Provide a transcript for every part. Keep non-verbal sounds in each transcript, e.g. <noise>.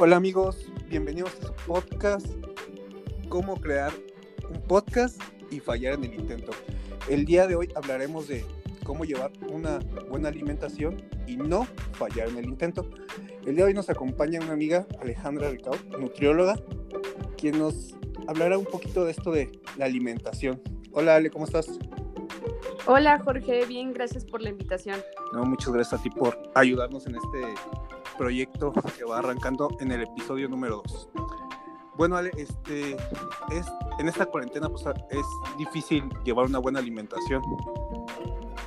Hola amigos, bienvenidos a su podcast, cómo crear un podcast y fallar en el intento. El día de hoy hablaremos de cómo llevar una buena alimentación y no fallar en el intento. El día de hoy nos acompaña una amiga, Alejandra Ricao, nutrióloga, quien nos hablará un poquito de esto de la alimentación. Hola Ale, ¿cómo estás? Hola Jorge, bien, gracias por la invitación. No, muchas gracias a ti por ayudarnos en este proyecto que va arrancando en el episodio número 2. Bueno, Ale, este, es, en esta cuarentena pues, es difícil llevar una buena alimentación,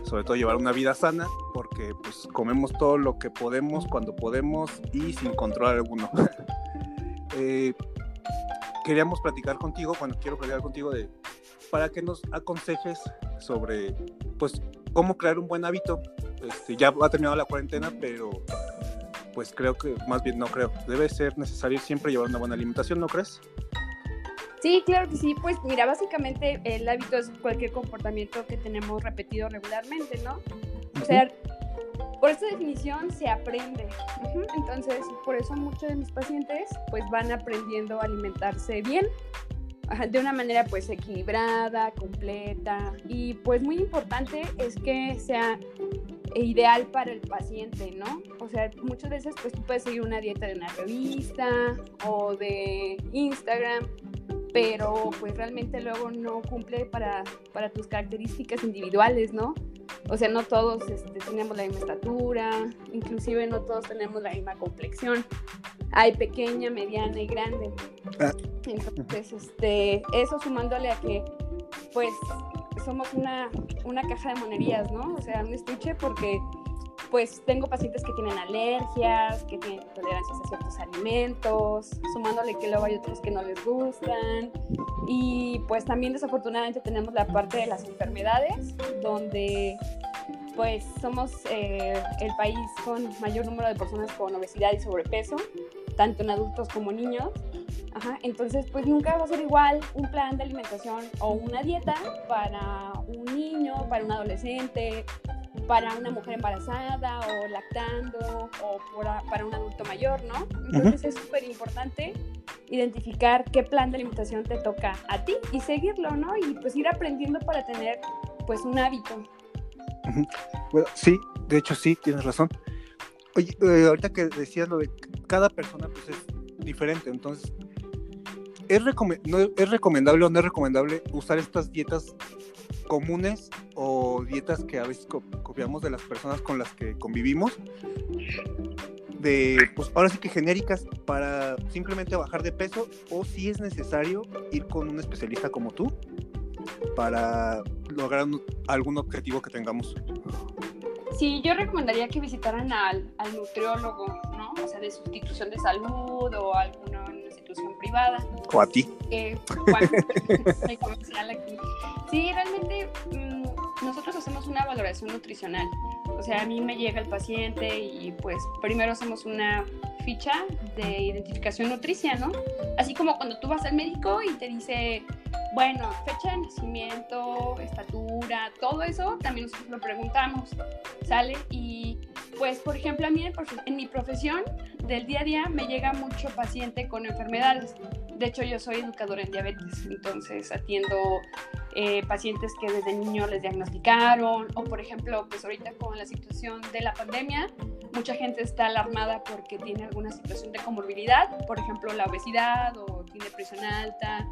sobre todo llevar una vida sana, porque pues comemos todo lo que podemos, cuando podemos y sin control alguno. <laughs> eh, queríamos platicar contigo, bueno, quiero platicar contigo de, para que nos aconsejes sobre, pues, cómo crear un buen hábito. Este, ya ha terminado la cuarentena, pero pues creo que, más bien no creo, debe ser necesario siempre llevar una buena alimentación, ¿no crees? Sí, claro que sí. Pues mira, básicamente el hábito es cualquier comportamiento que tenemos repetido regularmente, ¿no? O sea, por esta definición se aprende. Entonces, por eso muchos de mis pacientes pues van aprendiendo a alimentarse bien, de una manera pues equilibrada, completa y pues muy importante es que sea ideal para el paciente, ¿no? O sea, muchas veces pues tú puedes seguir una dieta de una revista o de Instagram, pero pues realmente luego no cumple para, para tus características individuales, ¿no? O sea, no todos este, tenemos la misma estatura, inclusive no todos tenemos la misma complexión. Hay pequeña, mediana y grande. Ah. Entonces, este, eso sumándole a que, pues, somos una, una caja de monerías, ¿no? O sea, un estuche porque pues tengo pacientes que tienen alergias, que tienen tolerancias a ciertos alimentos, sumándole que luego hay otros que no les gustan. Y pues también desafortunadamente tenemos la parte de las enfermedades, donde pues somos eh, el país con mayor número de personas con obesidad y sobrepeso, tanto en adultos como niños. Ajá, entonces, pues nunca va a ser igual un plan de alimentación o una dieta para un niño, para un adolescente, para una mujer embarazada o lactando o para un adulto mayor, ¿no? Entonces es súper importante identificar qué plan de alimentación te toca a ti y seguirlo, ¿no? Y pues ir aprendiendo para tener pues un hábito. Bueno, sí, de hecho sí, tienes razón. Oye, eh, ahorita que decías lo de cada persona pues es diferente, entonces ¿es, ¿es recomendable o no es recomendable usar estas dietas comunes o dietas que a veces copiamos de las personas con las que convivimos, de, pues ahora sí que genéricas para simplemente bajar de peso o si es necesario ir con un especialista como tú para lograr algún objetivo que tengamos. Sí, yo recomendaría que visitaran al, al nutriólogo, ¿no? O sea, de sustitución de salud o alguna institución privada. O a ti. Eh, <laughs> comercial aquí. Sí, realmente mm, nosotros hacemos una valoración nutricional. O sea, a mí me llega el paciente y pues primero hacemos una ficha de identificación nutricia, ¿no? Así como cuando tú vas al médico y te dice, bueno, fecha de nacimiento, estatura, todo eso, también nosotros lo preguntamos, ¿sale? Y pues, por ejemplo, a mí en mi profesión del día a día me llega mucho paciente con enfermedades. De hecho, yo soy educadora en diabetes, entonces atiendo eh, pacientes que desde niño les diagnosticaron, o por ejemplo, pues ahorita con la situación de la pandemia, mucha gente está alarmada porque tiene alguna situación de comorbilidad, por ejemplo, la obesidad o tiene presión alta,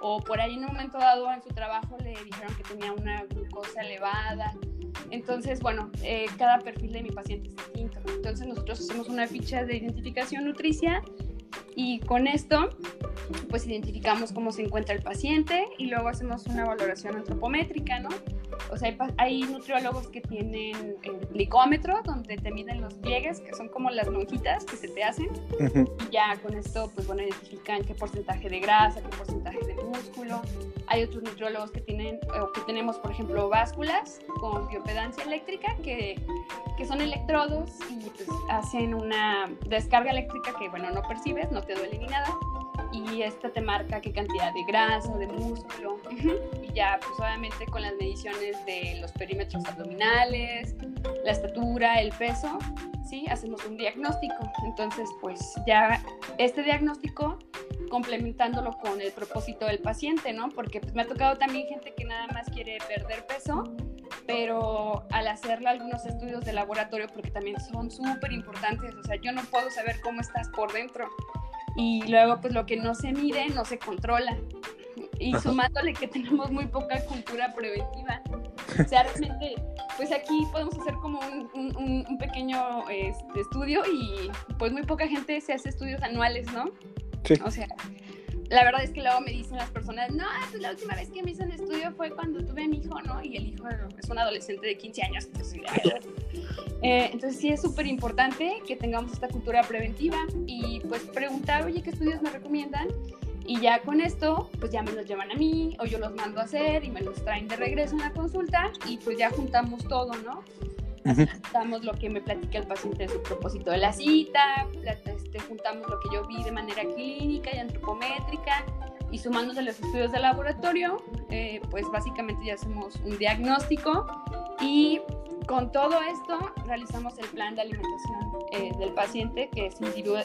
o por ahí en un momento dado en su trabajo le dijeron que tenía una glucosa elevada. Entonces, bueno, eh, cada perfil de mi paciente es distinto. Entonces, nosotros hacemos una ficha de identificación nutricia y con esto, pues identificamos cómo se encuentra el paciente y luego hacemos una valoración antropométrica, ¿no? O sea, hay, nutriólogos que tienen el glicómetro, donde te miden los pliegues, que son como las lonjitas que se te hacen. Y ya con esto, pues bueno, identifican qué porcentaje de grasa, qué porcentaje de músculo. Hay otros nutriólogos que tienen, o que tenemos, por ejemplo, básculas con biopedancia eléctrica, que, que son electrodos y pues hacen una descarga eléctrica que, bueno, no no te duele ni nada. Y esta te marca qué cantidad de grasa, de músculo. Y ya, pues obviamente con las mediciones de los perímetros abdominales, la estatura, el peso, ¿sí? Hacemos un diagnóstico. Entonces, pues ya este diagnóstico complementándolo con el propósito del paciente, ¿no? Porque pues, me ha tocado también gente que nada más quiere perder peso, pero al hacerle algunos estudios de laboratorio, porque también son súper importantes, o sea, yo no puedo saber cómo estás por dentro. Y luego, pues lo que no se mide, no se controla. Y sumándole que tenemos muy poca cultura preventiva. O sea, realmente, pues aquí podemos hacer como un, un, pequeño este, estudio y pues muy poca gente se hace estudios anuales, ¿no? Sí. O sea, la verdad es que luego me dicen las personas, no, pues la última vez que me hice un estudio fue cuando tuve a mi hijo, ¿no? Y el hijo es un adolescente de 15 años. Entonces, eh, entonces sí es súper importante que tengamos esta cultura preventiva y pues preguntar, oye, ¿qué estudios me recomiendan? Y ya con esto, pues ya me los llevan a mí o yo los mando a hacer y me los traen de regreso a la consulta y pues ya juntamos todo, ¿no? Juntamos lo que me platica el paciente de su propósito de la cita, este, juntamos lo que yo vi de manera clínica y antropométrica y sumándose los estudios de laboratorio, eh, pues básicamente ya hacemos un diagnóstico y con todo esto realizamos el plan de alimentación eh, del paciente que es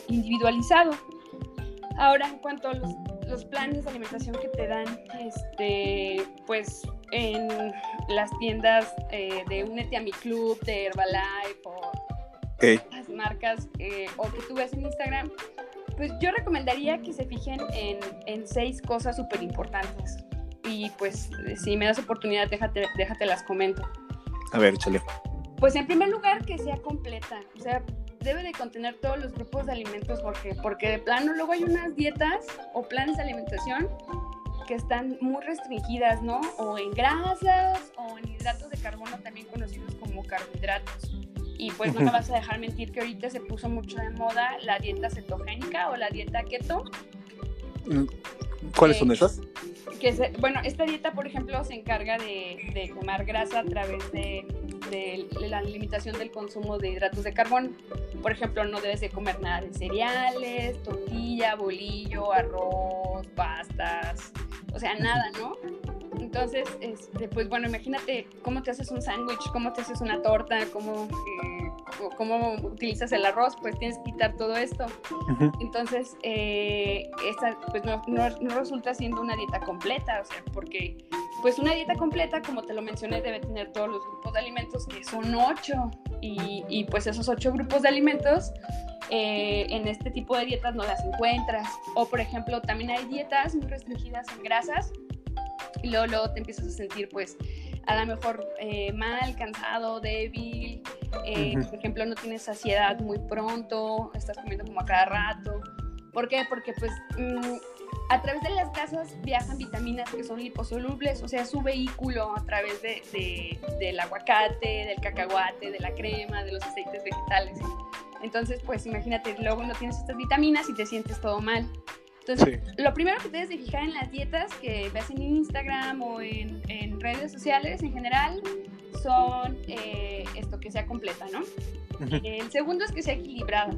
individualizado. Ahora, en cuanto a los, los, planes de alimentación que te dan, este, pues en las tiendas eh, de Únete a mi club, de Herbalife o las marcas eh, o que tú ves en Instagram, pues yo recomendaría que se fijen en, en seis cosas súper importantes. Y pues si me das oportunidad, déjate, déjate las comento. A ver, échale. Pues en primer lugar que sea completa, o sea, debe de contener todos los grupos de alimentos porque porque de plano luego hay unas dietas o planes de alimentación que están muy restringidas, ¿no? O en grasas o en hidratos de carbono también conocidos como carbohidratos. Y pues no me vas a dejar mentir que ahorita se puso mucho de moda la dieta cetogénica o la dieta keto. ¿Cuáles son esas? Que bueno, esta dieta, por ejemplo, se encarga de, de quemar grasa a través de de la limitación del consumo de hidratos de carbono. Por ejemplo, no debes de comer nada de cereales, tortilla, bolillo, arroz, pastas, o sea, nada, ¿no? Entonces, este, pues bueno, imagínate cómo te haces un sándwich, cómo te haces una torta, cómo, eh, cómo utilizas el arroz, pues tienes que quitar todo esto. Entonces, eh, esta pues no, no, no, resulta siendo una dieta completa, o sea, porque pues una dieta completa, como te lo mencioné, debe tener todos los grupos de alimentos, que son ocho, y, y pues esos ocho grupos de alimentos eh, en este tipo de dietas no las encuentras. O por ejemplo, también hay dietas muy restringidas en grasas y luego, luego te empiezas a sentir pues a lo mejor eh, mal, cansado, débil, eh, por ejemplo no tienes saciedad muy pronto, estás comiendo como a cada rato. ¿Por qué? Porque pues mm, a través de las grasas viajan vitaminas que son liposolubles, o sea, su vehículo a través de, del aguacate, del cacahuate, de la crema, de los aceites vegetales. Entonces, pues imagínate, luego no tienes estas vitaminas y te sientes todo mal. Entonces, lo primero que debes de fijar en las dietas que ves en Instagram o en, redes sociales en general son eh, esto, que sea completa, ¿no? El segundo es que sea equilibrada.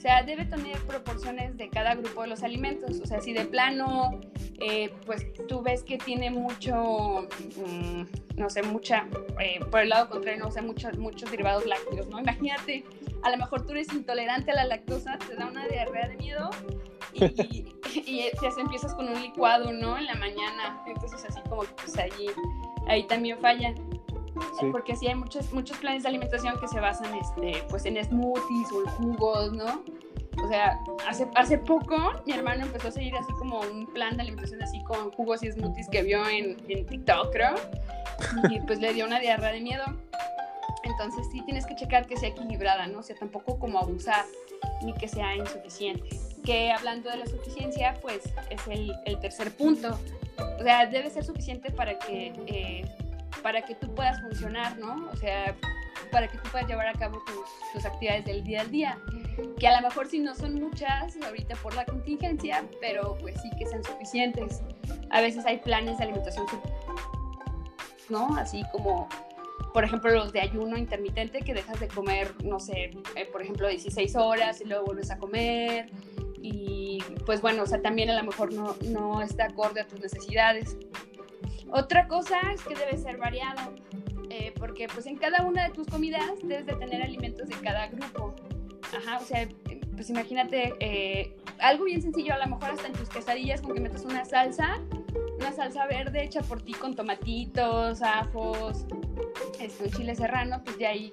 O sea, debe tener proporciones de cada grupo de los alimentos. O sea, si de plano, eh, pues tú ves que tiene mucho, mm, no sé, mucha, eh, por el lado contrario, no sé, muchos, muchos derivados lácteos, ¿no? Imagínate, a lo mejor tú eres intolerante a la lactosa, te da una diarrea de miedo y, <laughs> y, y empiezas con un licuado, ¿no? En la mañana. Entonces, así como que pues ahí, ahí también falla. Porque sí hay muchos, muchos planes de alimentación que se basan este, pues en smoothies o en jugos, ¿no? O sea, hace, hace poco mi hermano empezó a seguir así como un plan de alimentación así con jugos y smoothies que vio en, en TikTok, creo. Y pues le dio una diarrea de miedo. Entonces sí tienes que checar que sea equilibrada, ¿no? O sea, tampoco como abusar ni que sea insuficiente. Que hablando de la suficiencia, pues es el, el tercer punto. O sea, debe ser suficiente para que eh, para que tú puedas funcionar, ¿no? O sea, para que tú puedas llevar a cabo tus, actividades del día al día. Que a lo mejor sí no son muchas ahorita por la contingencia, pero pues sí que sean suficientes. A veces hay planes de alimentación, ¿no? Así como, por ejemplo, los de ayuno intermitente, que dejas de comer, no sé, eh, por ejemplo, 16 horas y luego vuelves a comer. Y pues bueno, o sea, también a lo mejor no, no está acorde a tus necesidades. Otra cosa es que debe ser variado, eh, porque pues en cada una de tus comidas debes de tener alimentos de cada grupo. Ajá, o sea, pues imagínate, eh, algo bien sencillo, a lo mejor hasta en tus quesadillas con que metes una salsa, una salsa verde hecha por ti con tomatitos, ajos, este, un chile serrano, pues de ahí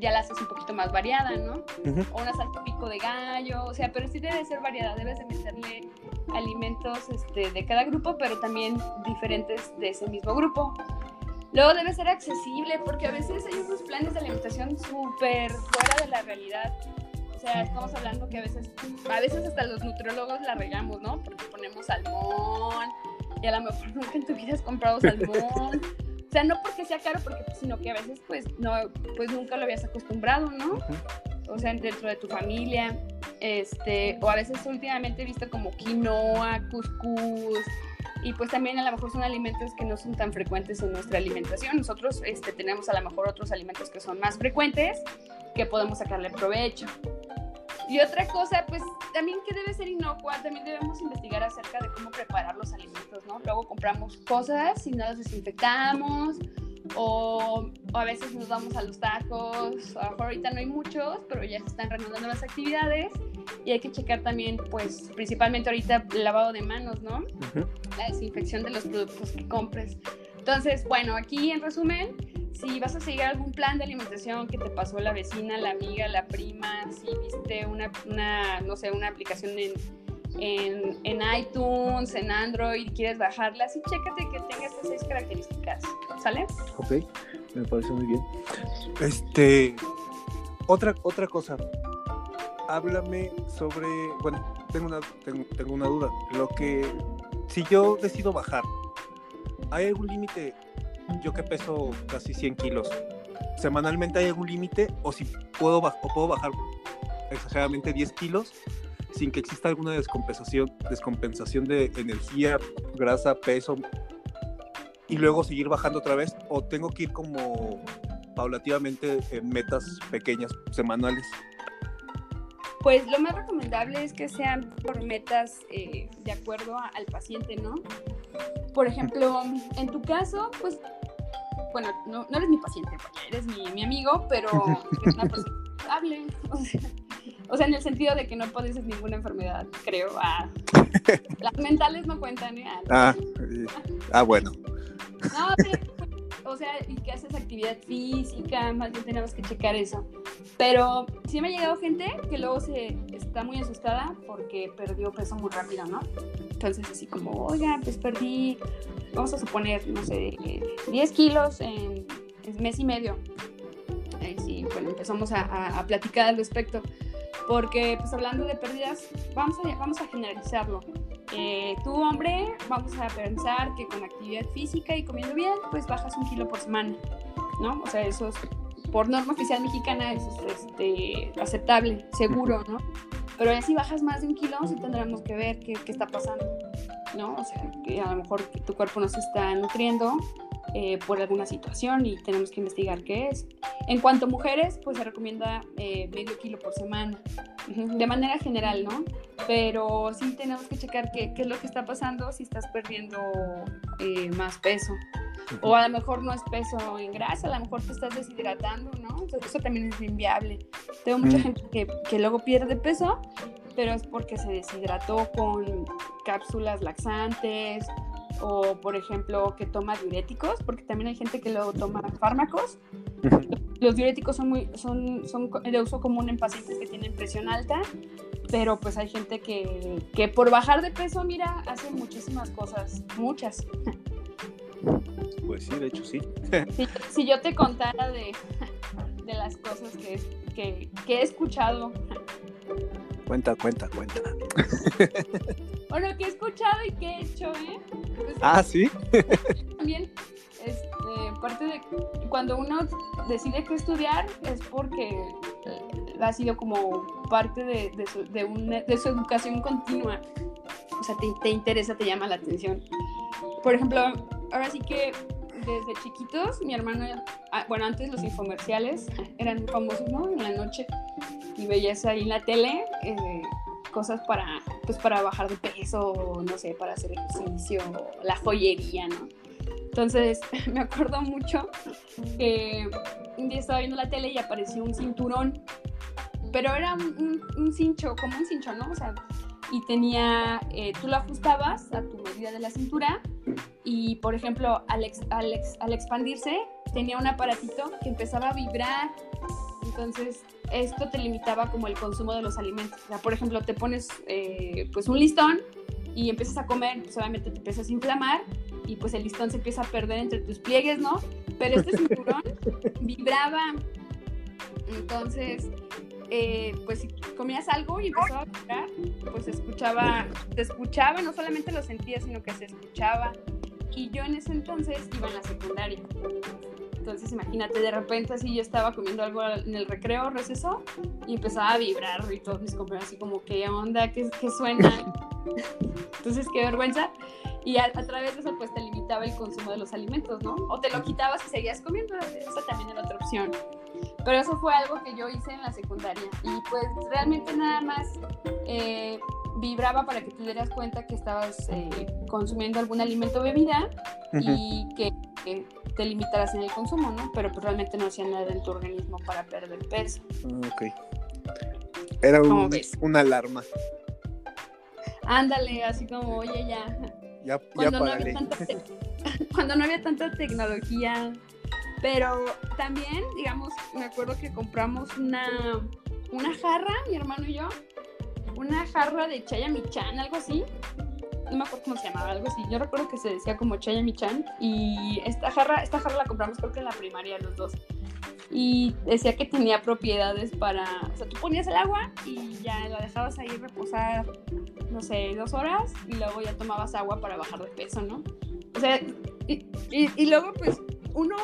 ya la haces un poquito más variada, ¿no? O una salsa pico de gallo, o sea, pero sí debe ser variada, debes de meterle alimentos este, de cada grupo, pero también diferentes de ese mismo grupo. Luego debe ser accesible, porque a veces hay unos planes de alimentación súper fuera de la realidad. O sea, estamos hablando que a veces, a veces hasta los nutriólogos la regamos, ¿no? Porque ponemos salmón y a lo mejor nunca en tu vida has comprado salmón. <laughs> O sea, no porque sea caro, porque, sino que a veces pues no, pues nunca lo habías acostumbrado, ¿no? O sea, dentro de tu familia, este, o a veces últimamente he visto como quinoa, cuscús, y pues también a lo mejor son alimentos que no son tan frecuentes en nuestra alimentación. Nosotros este, tenemos a lo mejor otros alimentos que son más frecuentes, que podemos sacarle provecho. Y otra cosa, pues también que debe ser inocua, también debemos investigar acerca de cómo preparar los alimentos, ¿no? Luego compramos cosas y no las desinfectamos, o, a veces nos vamos a los tacos, a ahorita no hay muchos, pero ya se están reanudando las actividades y hay que checar también, pues principalmente ahorita el lavado de manos, ¿no? La desinfección de los productos que compres. Entonces, bueno, aquí en resumen, si vas a seguir algún plan de alimentación que te pasó la vecina, la amiga, la prima, si viste una, una no sé, una aplicación en, en, en, iTunes, en Android, quieres bajarla, sí, chécate que tenga estas seis características, ¿sale? Ok, me parece muy bien. Este, otra, otra cosa, háblame sobre, bueno, tengo una, tengo, tengo una duda, lo que, si yo decido bajar, ¿hay algún límite yo que peso casi 100 kilos, semanalmente hay algún límite o si puedo, o puedo bajar exageradamente 10 kilos sin que exista alguna descompensación, descompensación de energía, grasa, peso y luego seguir bajando otra vez o tengo que ir como paulativamente en metas pequeñas semanales. Pues lo más recomendable es que sean por metas eh, de acuerdo al paciente, ¿no? Por ejemplo, en tu caso, pues bueno, no, no eres mi paciente, porque eres mi, mi amigo, pero <laughs> es una persona estable. O sea, en el sentido de que no padeces ninguna enfermedad, creo. Ah, <laughs> las mentales no cuentan, ¿eh? Ah, <laughs> ah, bueno. No, sí, o sea, y que haces actividad física, más bien tenemos que checar eso. Pero sí me ha llegado gente que luego se está muy asustada porque perdió peso muy rápido, ¿no? Entonces así como, oiga, pues perdí, vamos a suponer, no sé, 10 kilos en, mes y medio. Ahí sí, bueno, empezamos a, a, platicar al respecto. Porque pues hablando de pérdidas, vamos a, vamos a generalizarlo. Eh, tú, hombre, vamos a pensar que con actividad física y comiendo bien, pues bajas un kilo por semana, ¿no? O sea, eso es, por norma oficial mexicana, eso es este, aceptable, seguro, ¿no? Pero si bajas más de un kilo, sí tendremos que ver qué, qué, está pasando, ¿no? O sea, que a lo mejor tu cuerpo no se está nutriendo eh, por alguna situación y tenemos que investigar qué es. En cuanto a mujeres, pues se recomienda eh, medio kilo por semana, de manera general, ¿no? Pero sí tenemos que checar qué, qué es lo que está pasando si estás perdiendo eh, más peso. O a lo mejor no es peso en grasa, a lo mejor te estás deshidratando, ¿no? Entonces, eso también es inviable. Tengo mucha gente que, que luego pierde peso, pero es porque se deshidrató con cápsulas laxantes o por ejemplo que toma diuréticos, porque también hay gente que luego toma fármacos. Los diuréticos son, muy, son, son de uso común en pacientes que tienen presión alta, pero pues hay gente que, que por bajar de peso, mira, hace muchísimas cosas, muchas. Pues sí, de hecho sí. si, yo te contara de, de las cosas que, que, que he escuchado. Cuenta, cuenta, cuenta. <laughs> Bueno, que he escuchado y que he hecho, ¿eh? Pues, ah, sí. <laughs> También, este, parte de cuando uno decide qué estudiar es porque eh, ha sido como parte de, de, su, de, una, de su educación continua. O sea, te, te interesa, te llama la atención. Por ejemplo, ahora sí que desde chiquitos, mi hermano, ah, bueno, antes los infomerciales <laughs> eran famosos, ¿no? En la noche y veías ahí en la tele eh, cosas para, pues para bajar de peso, no sé, para hacer ejercicio, la joyería, ¿no? Entonces <laughs> me acuerdo mucho que un día estaba viendo la tele y apareció un cinturón, pero era un, cincho, como un cincho, ¿no? O sea, y tenía, eh, tú lo ajustabas a tu medida de la cintura y, por ejemplo, al, al, al expandirse, tenía un aparatito que empezaba a vibrar. Entonces, esto te limitaba como el consumo de los alimentos. O sea, por ejemplo, te pones eh, pues un listón y empiezas a comer, pues obviamente te empiezas a inflamar y pues el listón se empieza a perder entre tus pliegues, ¿no? Pero este cinturón <laughs> vibraba. Entonces, eh, pues si comías algo y empezaba a vibrar, pues escuchaba, se escuchaba, no solamente lo sentías, sino que se escuchaba. Y yo en ese entonces iba en la secundaria. Entonces, imagínate, de repente así yo estaba comiendo algo en el recreo, receso, y empezaba a vibrar y todos mis compañeros así como, ¿qué onda? ¿Qué, qué suena? <laughs> Entonces, qué vergüenza. Y a, través de eso, pues te limitaba el consumo de los alimentos, ¿no? O te lo quitabas y seguías comiendo. Esa también era otra opción. Pero eso fue algo que yo hice en la secundaria. Y pues realmente nada más eh, vibraba para que te dieras cuenta que estabas eh, consumiendo algún alimento o bebida y que, te limitaras en el consumo, ¿no? Pero pues realmente no hacía nada en tu organismo para perder peso. Ok. Era un, una alarma. Ándale, así como, oye, ya. Ya, cuando, no había tanta <laughs> <laughs> cuando no había tanta tecnología. Pero también, digamos, me acuerdo que compramos una, una jarra, mi hermano y yo, una jarra de Chaya Michan, algo así. No me acuerdo cómo se llamaba, algo así. Yo recuerdo que se decía como Chaya Michan. Y esta jarra, esta jarra la compramos creo que en la primaria los dos. Y decía que tenía propiedades para. O sea, tú ponías el agua y ya la dejabas ahí reposar, no sé, dos horas. Y luego ya tomabas agua para bajar de peso, ¿no? O sea, y, y luego pues uno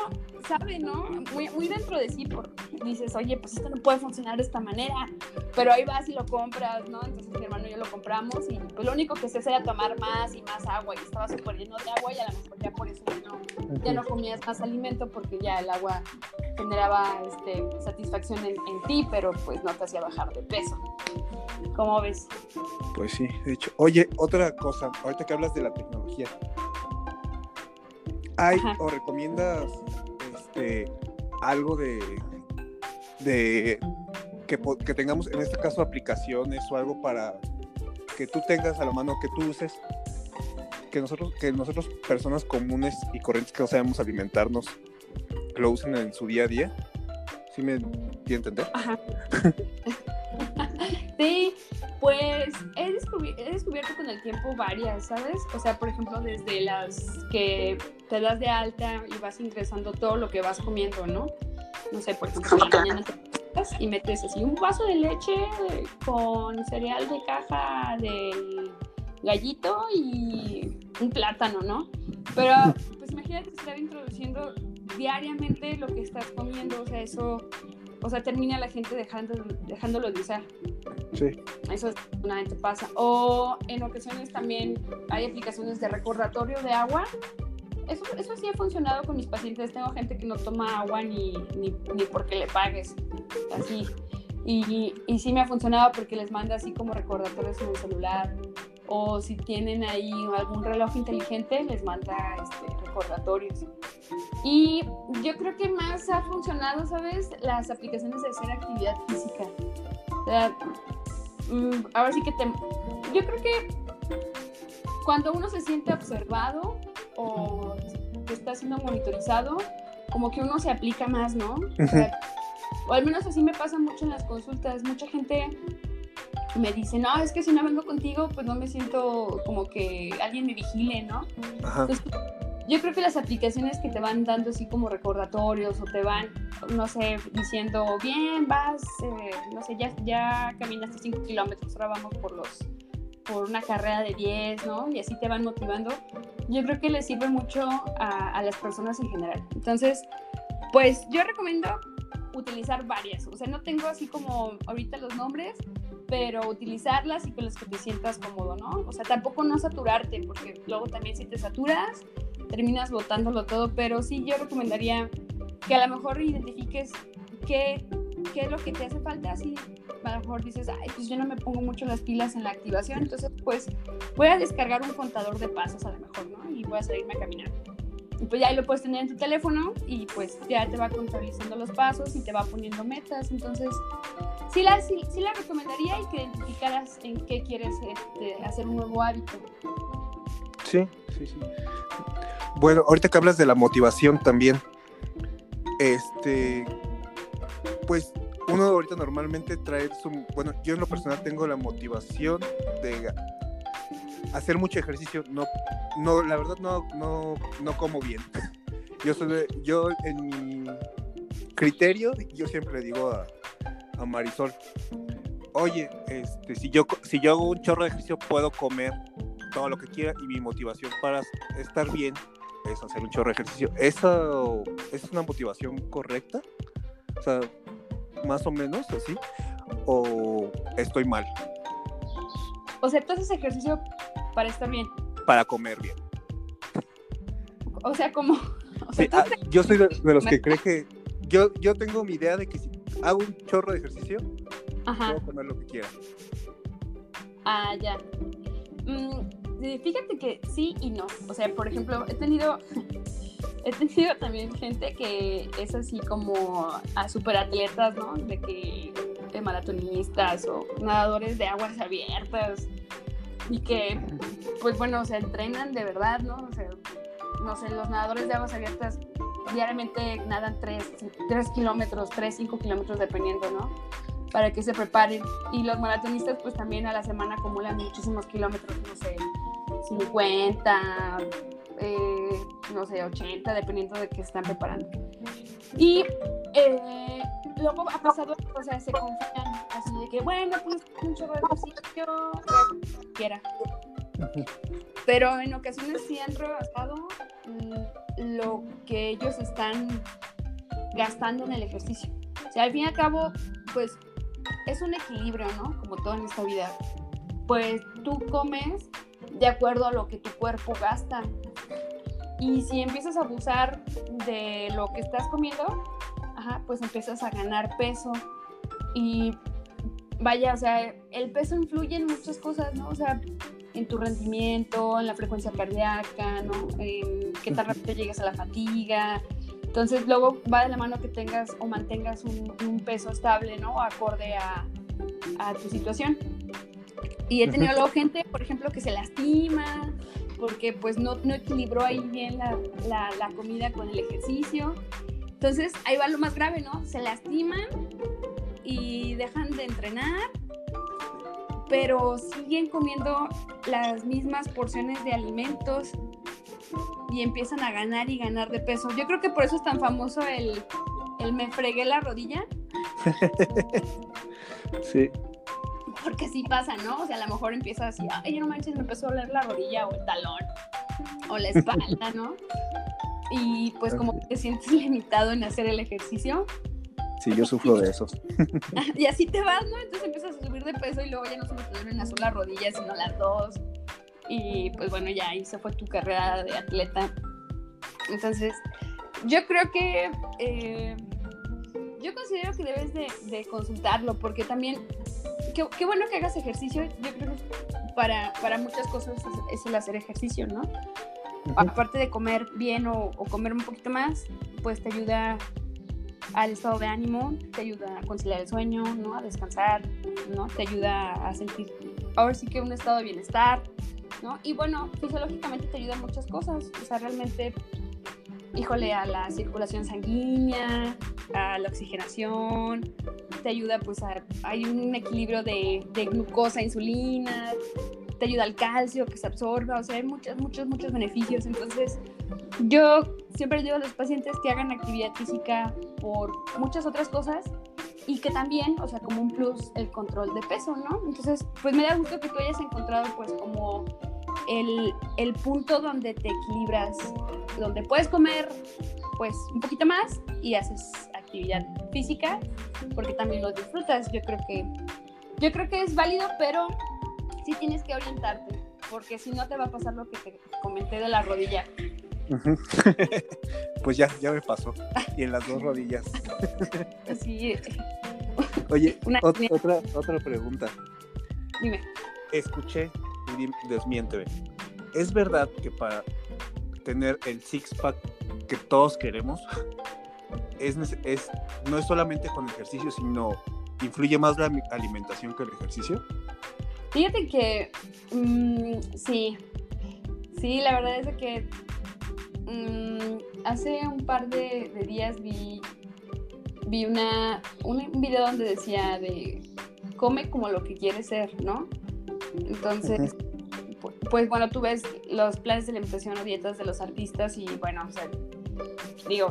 sabe, ¿no? Muy, muy dentro de sí, por, dices, oye, pues esto no puede funcionar de esta manera, pero ahí vas y lo compras, ¿no? Entonces mi hermano y yo lo compramos y pues lo único que se hacía era tomar más y más agua y estaba súper lleno de agua y a lo mejor ya por eso ya no comías más alimento porque ya el agua generaba este, satisfacción en, en ti, pero pues no te hacía bajar de peso. ¿Cómo ves? Pues sí, de hecho. Oye, otra cosa, ahorita que hablas de la tecnología, ¿hay o recomiendas este, algo de, de que, que, tengamos, en este caso, aplicaciones o algo para que tú tengas a la mano, que tú uses, que nosotros, que nosotros personas comunes y corrientes que no sabemos alimentarnos, lo usen en su día a día. ¿Sí me entiende entender? Ajá. <laughs> sí, pues he, descubierto con el tiempo varias, ¿sabes? O sea, por ejemplo, desde las que te das de alta y vas ingresando todo lo que vas comiendo, ¿no? No sé, por ejemplo, la mañana te y metes así un vaso de leche con cereal de caja del gallito y un plátano, de Pero pues imagínate estar introduciendo diariamente lo que estás comiendo, o sea, eso o sea, termina la gente dejando, dejándolo de usar. Sí. Eso normalmente pasa. O en ocasiones también hay aplicaciones de recordatorio de agua. Eso, eso sí ha funcionado con mis pacientes. Tengo gente que no toma agua ni, ni, ni porque le pagues. Así. Y, y, sí me ha funcionado porque les manda así como recordatorios en el celular. O si tienen ahí algún reloj inteligente, les manda este, recordatorios. Y yo creo que más ha funcionado, ¿sabes? Las aplicaciones de hacer actividad física. O sea, mm, ahora sí que te... Yo creo que cuando uno se siente observado o que está siendo monitorizado, como que uno se aplica más, ¿no? O, sea, o al menos así me pasa mucho en las consultas. Mucha gente me dice, no, es que si no vengo contigo, pues no me siento como que alguien me vigile, ¿no? Ajá yo creo que las aplicaciones que te van dando así como recordatorios o te van, no sé, diciendo, bien, vas, eh, no sé, ya, ya caminaste 5 kilómetros, ahora vamos por los por una carrera de 10, ¿no? Y así te van motivando. Yo creo que les sirve mucho a, a las personas en general. Entonces, pues yo recomiendo utilizar varias. O sea, no tengo así como ahorita los nombres, pero utilizarlas y con las que te sientas cómodo, ¿no? O sea, tampoco no saturarte, porque luego también si te saturas, terminas botándolo todo, pero sí yo recomendaría que a lo mejor identifiques qué, qué es lo que te hace falta, así a lo mejor dices, ay, pues yo no me pongo mucho las pilas en la activación, entonces pues voy a descargar un contador de pasos a lo mejor, ¿no? Y voy a salirme a caminar. pues ya ahí lo puedes tener en tu teléfono y pues ya te va contabilizando los pasos y te va poniendo metas. Entonces, sí la, sí, la recomendaría y que identificaras en qué quieres este, hacer un nuevo hábito. Sí, sí, sí. Bueno, ahorita que hablas de la motivación también, este, pues uno ahorita normalmente trae su, bueno, yo en lo personal tengo la motivación de hacer mucho ejercicio, no, no, la verdad no, no, no como bien. <laughs> Yo soy, yo en mi criterio, yo siempre digo a, a Marisol, oye, este, si yo, si yo hago un chorro de ejercicio puedo comer todo lo que quiera y mi motivación para estar bien es hacer un chorro de ejercicio. ¿Eso es una motivación correcta? O sea, más o menos así. ¿O estoy mal? O sea, tú haces ejercicio para estar bien. Para comer bien. O sea, como... Ah, yo soy de, los que cree que... Yo, yo tengo mi idea de que si hago un chorro de ejercicio, puedo comer lo que quiera. Ah, ya. Mm, fíjate que sí y no. O sea, por ejemplo, he tenido, he tenido también gente que es así como a superatletas, ¿no? De que de maratonistas o nadadores de aguas abiertas y que, pues bueno, se entrenan de verdad, ¿no? O sea, no sé, los nadadores de aguas abiertas diariamente nadan 3, 3 kilómetros, 3, 5 kilómetros dependiendo, ¿no? Para que se preparen. Y los maratonistas pues también a la semana acumulan muchísimos kilómetros, no sé, 50, eh, no sé, 80, dependiendo de qué están preparando. Y eh, luego ha pasado, o sea, se confían así de que, bueno, pues un chorro de ejercicio, quiera. Pero en ocasiones sí han rebasado mm, lo que ellos están gastando en el ejercicio. O sea, al fin y al cabo, pues es un equilibrio, ¿no? Como todo en esta vida. Pues tú comes de acuerdo a lo que tu cuerpo gasta. Y si empiezas a abusar de lo que estás comiendo, pues empiezas a ganar peso. Y vaya, o sea, el peso influye en muchas cosas, ¿no? O sea, en tu rendimiento, en la frecuencia cardíaca, ¿no? En qué tan rápido llegas a la fatiga. Entonces, luego va de la mano que tengas o mantengas un, peso estable, ¿no? Acorde a, a tu situación. Y he tenido luego gente, por ejemplo, que se lastima porque pues no, no equilibró ahí bien la, la, comida con el ejercicio. Entonces ahí va lo más grave, ¿no? Se lastiman y dejan de entrenar, pero siguen comiendo las mismas porciones de alimentos y empiezan a ganar y ganar de peso. Yo creo que por eso es tan famoso el, el me fregué la rodilla. <laughs> sí porque sí pasa, ¿no? O sea, a lo mejor empieza así, ay, no manches, me empezó a doler la rodilla o el talón o la espalda, ¿no? Y pues como te sientes limitado en hacer el ejercicio. Sí, yo sufro de eso. <laughs> y así te vas, ¿no? Entonces empiezas a subir de peso y luego ya no solo te duelen una sola rodilla, sino las dos. Y pues bueno, ya ahí se fue tu carrera de atleta. Entonces, yo creo que... Eh, yo considero que debes de, de consultarlo porque también qué, bueno que hagas ejercicio. Yo creo que para, para muchas cosas es, el hacer ejercicio, ¿no? Aparte de comer bien o, comer un poquito más, pues te ayuda al estado de ánimo, te ayuda a conciliar el sueño, ¿no? A descansar, ¿no? Te ayuda a sentir, ahora sí que un estado de bienestar, ¿no? Y bueno, fisiológicamente te ayuda muchas cosas, o sea, realmente híjole, a la circulación sanguínea, a la oxigenación, te ayuda pues a, hay un equilibrio de, de glucosa, insulina, te ayuda al calcio que se absorba, o sea, hay muchos, muchos, muchos beneficios. Entonces, yo siempre digo a los pacientes que hagan actividad física por muchas otras cosas y que también, o sea, como un plus, el control de peso, ¿no? Entonces, pues me da gusto que tú hayas encontrado pues como el, el punto donde te equilibras, donde puedes comer pues un poquito más y haces actividad física porque también lo disfrutas. Yo creo que yo creo que es válido, pero sí tienes que orientarte porque si no te va a pasar lo que te comenté de la rodilla. <laughs> pues ya, ya me pasó. Y en las dos rodillas. <laughs> Sí. Oye, otra, otra pregunta. Dime. Escuché desmiénteme. ¿Es verdad que para tener el six-pack que todos queremos, es, es, no es solamente con ejercicio, sino influye más la alimentación que el ejercicio. Fíjate que mm, sí, sí, la verdad es que mm, hace un par de, días vi, vi una, un video donde decía de come como lo que quieres ser, ¿no? Entonces, pues bueno, tú ves los planes de alimentación o dietas de los artistas y bueno, o sea, digo,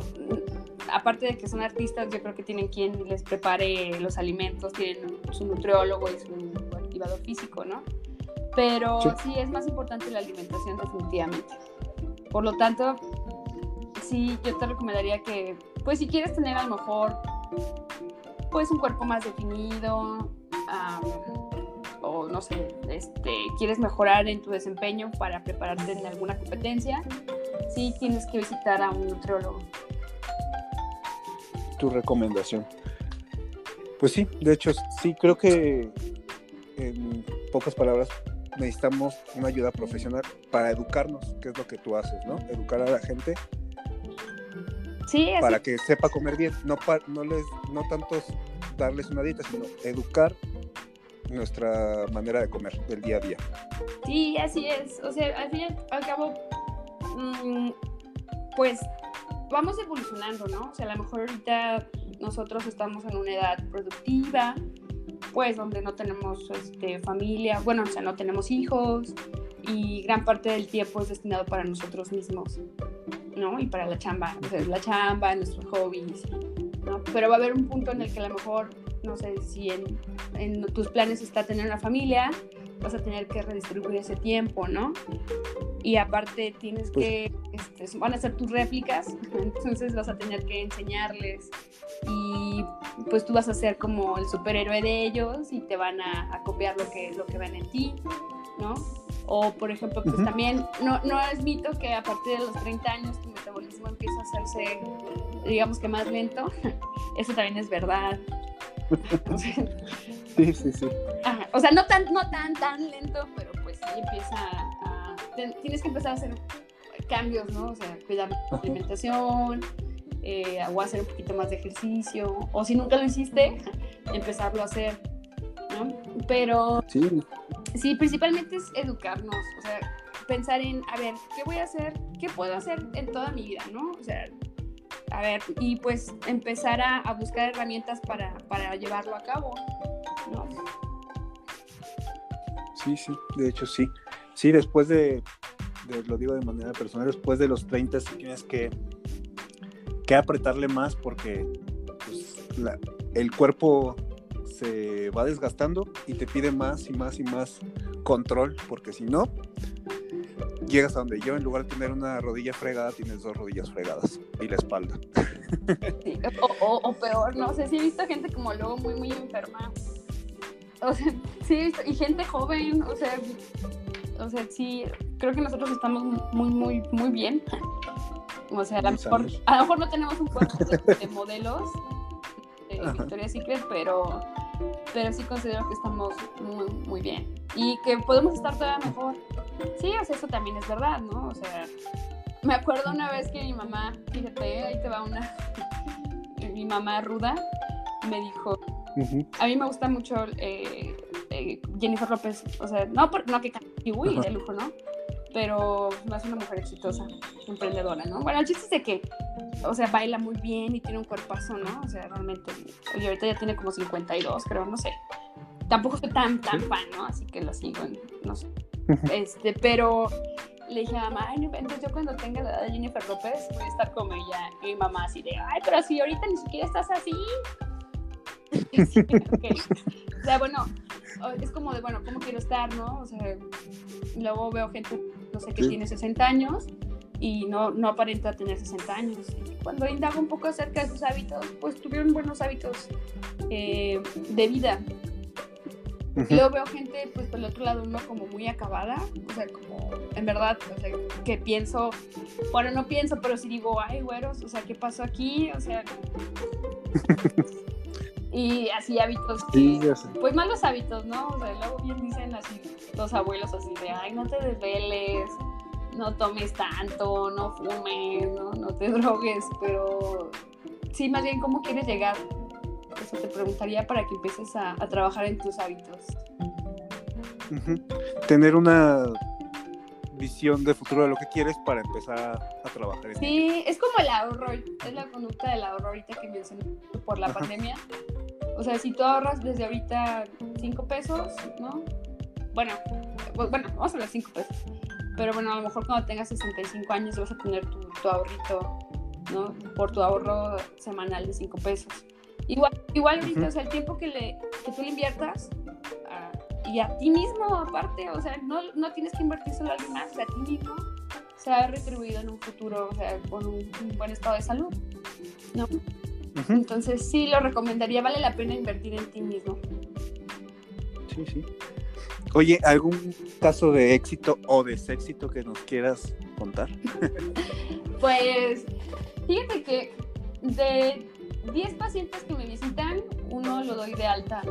aparte de que son artistas, yo creo que tienen quien les prepare los alimentos, tienen su nutriólogo y su activador físico, ¿no? Pero sí. es más importante la alimentación definitivamente. Por lo tanto, sí, yo te recomendaría que, pues si quieres tener a lo mejor, pues un cuerpo más definido, o no sé, este, quieres mejorar en tu desempeño para prepararte en alguna competencia, sí tienes que visitar a un nutriólogo. Tu recomendación. Pues sí, de hecho, sí, creo que en pocas palabras necesitamos una ayuda profesional para educarnos, que es lo que tú haces, ¿no? Educar a la gente sí, para que sepa comer bien, no, no, les, no tanto darles una dieta, sino educar nuestra manera de comer del día a día. Sí, así es. O sea, al fin y al cabo, mm, pues vamos evolucionando, ¿no? O sea, a lo mejor ahorita nosotros estamos en una edad productiva, pues donde no tenemos este, familia, bueno, o sea, no tenemos hijos y gran parte del tiempo es destinado para nosotros mismos, ¿no? Y para la chamba, o sea, la chamba, nuestros hobbies, ¿no? Pero va a haber un punto en el que a lo mejor no sé si en, tus planes está tener una familia, vas a tener que redistribuir ese tiempo, ¿no? Y aparte tienes pues que, este, van a ser tus réplicas, <laughs> entonces vas a tener que enseñarles y pues tú vas a ser como el superhéroe de ellos y te van a, copiar lo que, lo que ven en ti, ¿no? O, por ejemplo, pues también no, no es mito que a partir de los 30 años tu metabolismo empieza a hacerse, digamos que más lento. <laughs> Eso también es verdad. <laughs> sí, sí, sí. O sea, no tan, no tan, tan lento, pero pues sí empieza a... Tienes que empezar a hacer cambios, ¿no? O sea, cuidar la alimentación, eh, o hacer un poquito más de ejercicio, o si nunca lo hiciste, empezarlo a hacer, ¿no? Pero sí. sí, principalmente es educarnos, o sea, pensar en, a ver, ¿qué voy a hacer? ¿Qué puedo hacer en toda mi vida, no? O sea, a ver, y pues empezar a, buscar herramientas para, llevarlo a cabo, ¿no? Sí, sí, de hecho sí. Sí, después de, lo digo de manera personal, después de los 30 tienes que, que apretarle más porque pues, el cuerpo se va desgastando y te pide más y más y más control, porque si no, llegas a donde yo, en lugar de tener una rodilla fregada, tienes dos rodillas fregadas y la espalda. o, peor, no sé, sí he visto gente como luego muy, muy enferma. O sea, sí y gente joven, o sea, o sea, sí, creo que nosotros estamos muy, muy, muy bien. O sea, a lo, mejor, a lo mejor no tenemos un cuerpo de, modelos de Victoria's Secret, pero, pero sí considero que estamos muy, muy bien. Y que podemos estar todavía mejor. Sí, o sea, eso también es verdad, ¿no? O sea, me acuerdo una vez que mi mamá, fíjate, ahí te va una, <laughs> mi mamá ruda, me dijo, a mí me gusta mucho eh, eh, Jennifer López, o sea, no, por, no que uy, de lujo, ¿no? Pero no es una mujer exitosa, emprendedora, ¿no? Bueno, el chiste es de que, o sea, baila muy bien y tiene un cuerpazo, ¿no? O sea, realmente, y ahorita ya tiene como 52, creo, no sé. Tampoco soy tan, tan fan, ¿no? Así que lo sigo, no sé. Este, pero le dije a mamá, ay, inventes, yo cuando tenga la edad de Jennifer López voy a estar con ella. Y mi mamá así de, ay, pero si ahorita ni siquiera estás así. <laughs> O sea, bueno, es como de, bueno, ¿cómo quiero estar, no? O sea, luego veo gente, no sé, que tiene 60 años y no, no aparenta tener 60 años. cuando indago un poco acerca de sus hábitos, pues tuvieron buenos hábitos eh, de vida. Y luego veo gente, pues por el otro lado, uno como muy acabada, o sea, como en verdad, o sea, que pienso, bueno, no pienso, pero sí digo, ay, güeros, o sea, ¿qué pasó aquí? O sea, <laughs> y así hábitos, pues malos hábitos, ¿no? O sea, luego bien dicen así los abuelos así de, ay, no te desveles, no tomes tanto, no fumes, no, no te drogues, pero sí, más bien, ¿cómo quieres llegar? Eso te preguntaría para que empieces a, a trabajar en tus hábitos. Tener una visión de futuro de lo que quieres para empezar a, trabajar en Sí, es como el ahorro, es la conducta del ahorro ahorita que mencioné por la pandemia. O sea, si tú ahorras desde ahorita 5 pesos, ¿no? Bueno, bueno, vamos a hablar 5 pesos. Pero bueno, a lo mejor cuando tengas 65 años vas a tener tu, tu ahorrito, ¿no? Por tu ahorro semanal de 5 pesos. Igual, igual ahorita, o sea, el tiempo que, le, que tú le inviertas y a ti mismo aparte, o sea, no, no tienes que invertir solo a alguien más, a ti mismo se ha retribuido en un futuro, o sea, con un, buen estado de salud, ¿no? Entonces sí lo recomendaría, vale la pena invertir en ti mismo. Sí, sí. Oye, ¿algún caso de éxito o deséxito que nos quieras contar? <laughs> pues, fíjate que de 10 pacientes que me visitan, uno lo doy de alta.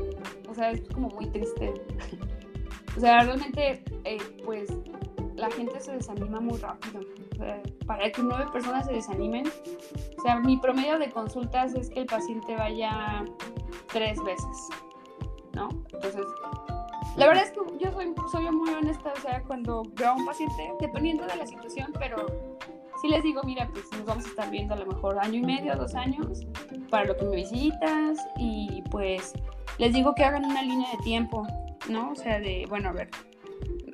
O sea, es como muy triste. O sea, realmente, eh, pues, la gente se desanima muy rápido. Para que nueve personas se desanimen, o sea, mi promedio de consultas es que el paciente vaya tres veces, ¿no? Entonces, la verdad es que yo soy, soy muy honesta, o sea, cuando veo a un paciente, dependiendo de la situación, pero sí les digo, mira, pues nos vamos a estar viendo a lo mejor año y medio, dos años, para lo que me visitas y pues les digo que hagan una línea de tiempo, ¿no? O sea, de, bueno, a ver,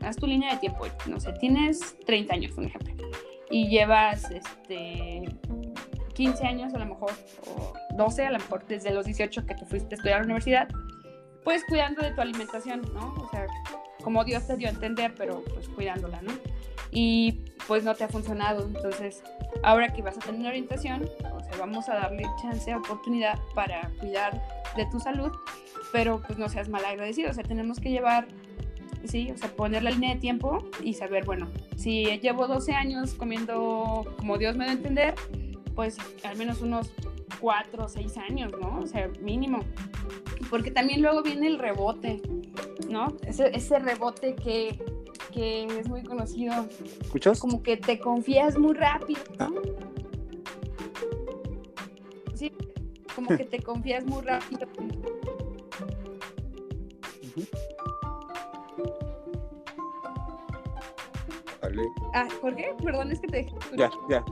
haz tu línea de tiempo, no sé, tienes 30 años, un ejemplo, y llevas, este, 15 años a lo mejor, o 12 a lo mejor, desde los 18 que te fuiste a estudiar a la universidad, pues cuidando de tu alimentación, ¿no? O sea, como Dios te dio a entender, pero pues cuidándola, ¿no? y pues no te ha funcionado. Entonces, ahora que vas a tener orientación, o sea, vamos a darle chance, oportunidad para cuidar de tu salud, pero pues no seas mal agradecido, o sea, tenemos que llevar, sí, o sea, poner la línea de tiempo y saber, bueno, si llevo 12 años comiendo como Dios me da a entender, pues al menos unos 4 o 6 años, ¿no? O sea, mínimo. Porque también luego viene el rebote, ¿no? Ese, ese rebote que que es muy conocido. ¿Escuchas? Como que te confías muy rápido, ¿no? Ah. Sí, como que te confías muy rápido. Vale. Ah, ¿por qué? Perdón, es que te dejé. Ya, ya.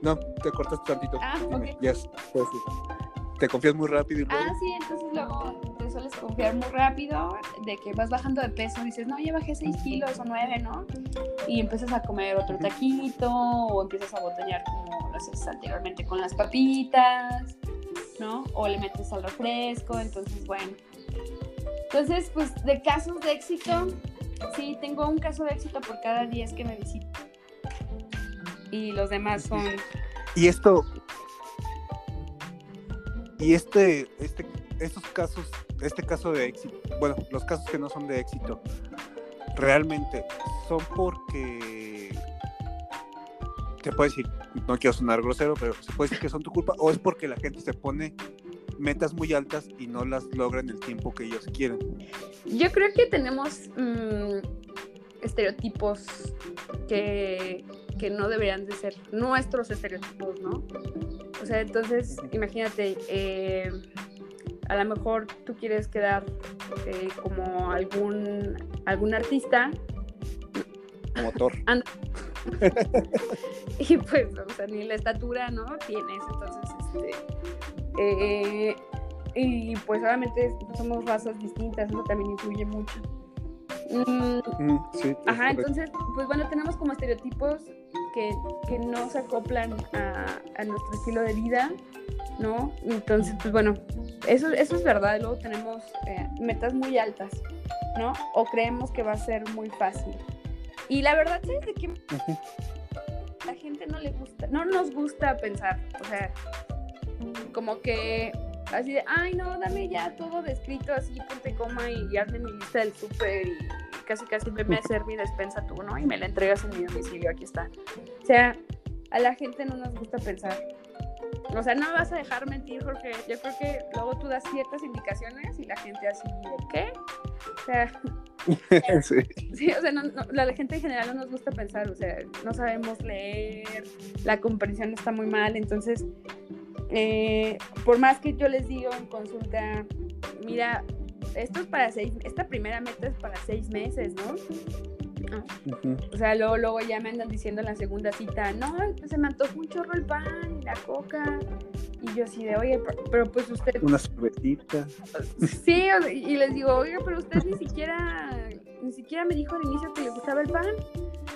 No, te cortas tantito. Ah, ok. Ya, pues, te confías muy rápido. Y luego... Ah, sí, entonces luego sueles confiar muy rápido, de que vas bajando de peso, dices, no, ya bajé 6 kilos o 9, ¿no? Y empiezas a comer otro taquito o empiezas a botanear como lo haces anteriormente con las papitas, ¿no? O le metes al refresco, entonces, bueno. Entonces, pues de casos de éxito, sí, tengo un caso de éxito por cada 10 que me visitan. Y los demás son... Y esto... Y este, este, estos casos este caso de éxito, bueno, los casos que no son de éxito, realmente son porque, se puede decir, no quiero sonar grosero, pero se puede decir que son tu culpa, o es porque la gente se pone metas muy altas y no las logra en el tiempo que ellos quieren. Yo creo que tenemos mm, estereotipos que, que no deberían de ser nuestros estereotipos, ¿no? O sea, entonces, imagínate, eh, a lo mejor tú quieres quedar eh, como algún, algún artista. Motor. <laughs> y pues, o sea, ni la estatura, ¿no? Tienes, entonces, este, eh, y pues obviamente somos razas distintas, eso también influye mucho. Mm, mm, sí, ajá, entonces, pues bueno, tenemos como estereotipos que, que no se acoplan a, a nuestro estilo de vida ¿no? Entonces, pues bueno, eso, eso es verdad. Luego tenemos eh, metas muy altas, ¿no? O creemos que va a ser muy fácil. Y la verdad es que la gente no le gusta, no nos gusta pensar, o sea, como que así de, ay no, dame ya todo descrito así, ponte coma y hazme mi lista del súper y casi casi me hacer mi despensa tú, ¿no? Y me la entregas en mi domicilio, aquí está. O sea, a la gente no nos gusta pensar. O sea, no me vas a dejar mentir porque yo creo que luego tú das ciertas indicaciones y la gente así, ¿de qué? O sea, <laughs> sí. o sea, la gente en general no nos gusta pensar, o sea, no sabemos leer, la comprensión está muy mal, entonces, eh, por más que yo les digo en consulta, mira, esto es para seis, esta primera meta es para seis meses, ¿no? O sea, luego, luego ya me andan diciendo en la segunda cita, no, se me antojó un chorro el pan y la coca. Y yo así de, oye, pero, pues usted... Una cervecita. Sí, y les digo, oye, pero usted ni siquiera, ni siquiera me dijo al inicio que le gustaba el pan.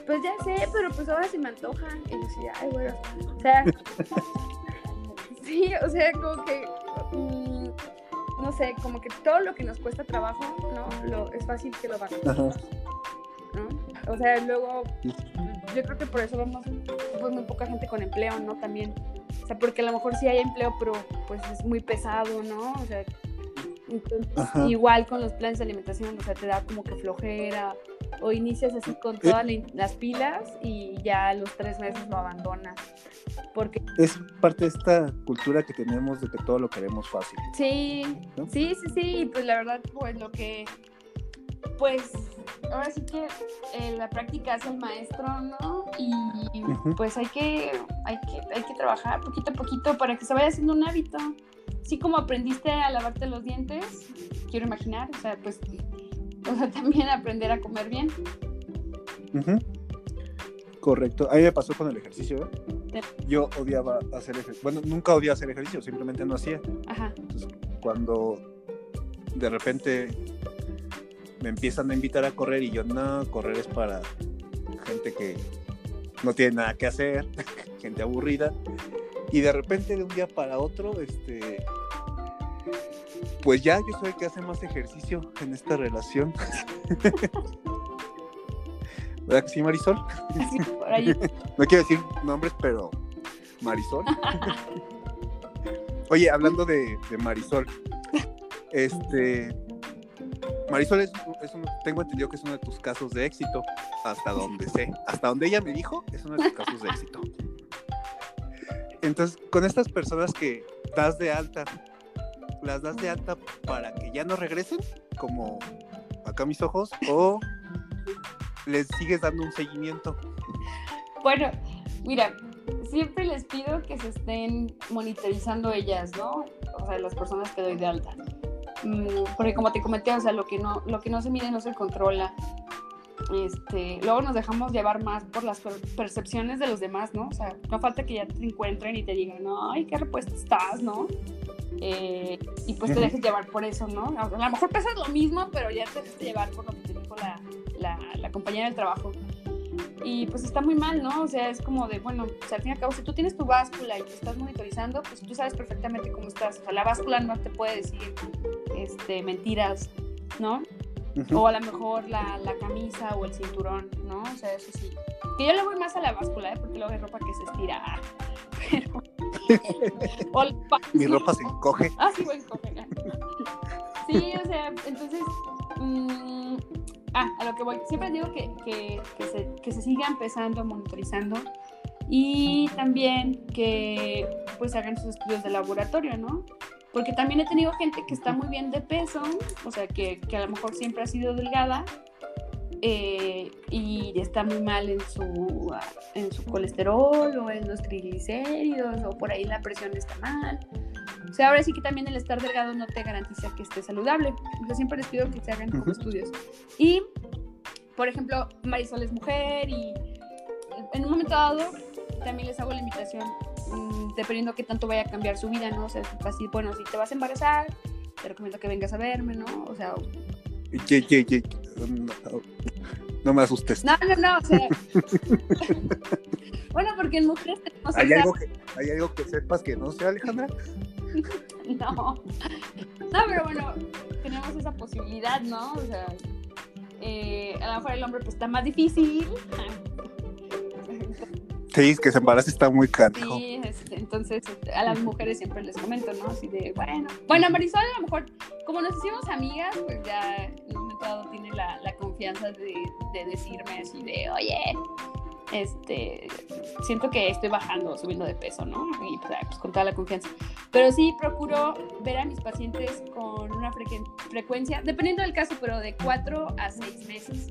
Pues ya sé, pero pues ahora se me antoja. Y yo así, ay, bueno, o sea... <laughs> sí, o sea, como que... No sé, como que todo lo que nos cuesta trabajo, ¿no? Lo, es fácil que lo van ¿no? O sea, luego, yo creo que por eso vemos pues, muy poca gente con empleo, ¿no? También. O sea, porque a lo mejor sí hay empleo, pero pues es muy pesado, ¿no? O sea, igual con los planes de alimentación, o sea, te da como que flojera, o inicias así con todas las pilas y ya a los tres meses lo abandonas. Porque... Es parte de esta cultura que tenemos de que todo lo queremos fácil. Sí, sí, sí, sí, pues la verdad, pues lo que, pues ahora sí que eh, la práctica es el maestro, ¿no? Y pues hay que, hay, que, hay que trabajar poquito a poquito para que se vaya haciendo un hábito. Así como aprendiste a lavarte los dientes, quiero imaginar, o sea, pues <laughs> o sea, también aprender a comer bien. Correcto. A mí me pasó con el ejercicio. ¿eh? Yo odiaba hacer ejercicio. Bueno, nunca odiaba hacer ejercicio, simplemente no hacía. Ajá. Entonces, cuando de repente me empiezan a invitar a correr y yo, no, correr es para gente que no tiene nada que hacer, <laughs> gente aburrida. Y de repente de un día para otro, este, pues ya yo soy el que hace más ejercicio en esta relación. <laughs> ¿Verdad que sí, Marisol? Sí, <laughs> por ahí. no quiero decir nombres, pero Marisol. <laughs> Oye, hablando de, Marisol, este, Marisol es, tengo entendido que es uno de tus casos de éxito, hasta donde sé, hasta donde ella me dijo, es uno de tus casos de éxito. Entonces, con estas personas que das de alta las das de alta para que ya no regresen, como acá mis ojos, o les sigues dando un seguimiento? Bueno, mira, siempre les pido que se estén monitorizando ellas, ¿no? O sea, las personas que doy de alta. Mm, porque como te comenté, o sea, lo que no, lo que no se mide no se controla. Este, luego nos dejamos llevar más por las percepciones de los demás, ¿no? O sea, no falta que ya te encuentren y te digan, ay, qué repuesto estás, ¿no? Eh, y pues te dejes llevar por eso, ¿no? A lo mejor pesas lo mismo, pero ya te dejas llevar por lo que te dijo la, la, compañera del trabajo. Y pues está muy mal, ¿no? O sea, es como de, bueno, pues al fin y al cabo, si tú tienes tu báscula y te estás monitorizando, pues tú sabes perfectamente cómo estás. O sea, la báscula no te puede decir este, mentiras, ¿no? O a lo mejor la, la, camisa o el cinturón, ¿no? O sea, eso sí. Que yo le voy más a la báscula, ¿eh? Porque luego hay ropa que se estira. <laughs> Pero <laughs> Mi ropa se encoge. Ah, sí, voy a Sí, o sea, entonces. Mm, ah, a lo que voy. Siempre digo que, que, se, que se siga empezando, monitorizando. Y también que pues hagan sus estudios de laboratorio, ¿no? Porque también he tenido gente que está muy bien de peso, o sea, que, que a lo mejor siempre ha sido delgada, eh, y está muy mal en su, en su colesterol o en los triglicéridos o por ahí la presión está mal. O sea, ahora sí que también el estar delgado no te garantiza que esté saludable. Yo siempre les pido que se hagan estudios. Y, por ejemplo, Marisol es mujer y en un momento dado también les hago la invitación, mm, dependiendo qué tanto vaya a cambiar su vida, ¿no? O sea, así, bueno, si te vas a embarazar, te recomiendo que vengas a verme, ¿no? O sea, no, me asustes. No, no, no, o sea. <laughs> bueno, porque en mujeres tenemos. ¿Hay, algo que, ¿Hay algo que sepas que no sea, Alejandra? <laughs> no. No, pero bueno, tenemos esa posibilidad, ¿no? O sea, eh, a lo mejor el hombre pues está más difícil. <laughs> Sí, que se embarace está muy caro. Sí, entonces a las mujeres siempre les comento, ¿no? Así de, bueno. Bueno, Marisol a lo mejor, como nos hicimos amigas, pues ya en un momento dado tiene la, la confianza de, de, decirme así de, oye, este, siento que estoy bajando, subiendo de peso, ¿no? Y pues, con toda la confianza. Pero sí procuro ver a mis pacientes con una frecuencia, dependiendo del caso, pero de cuatro a seis meses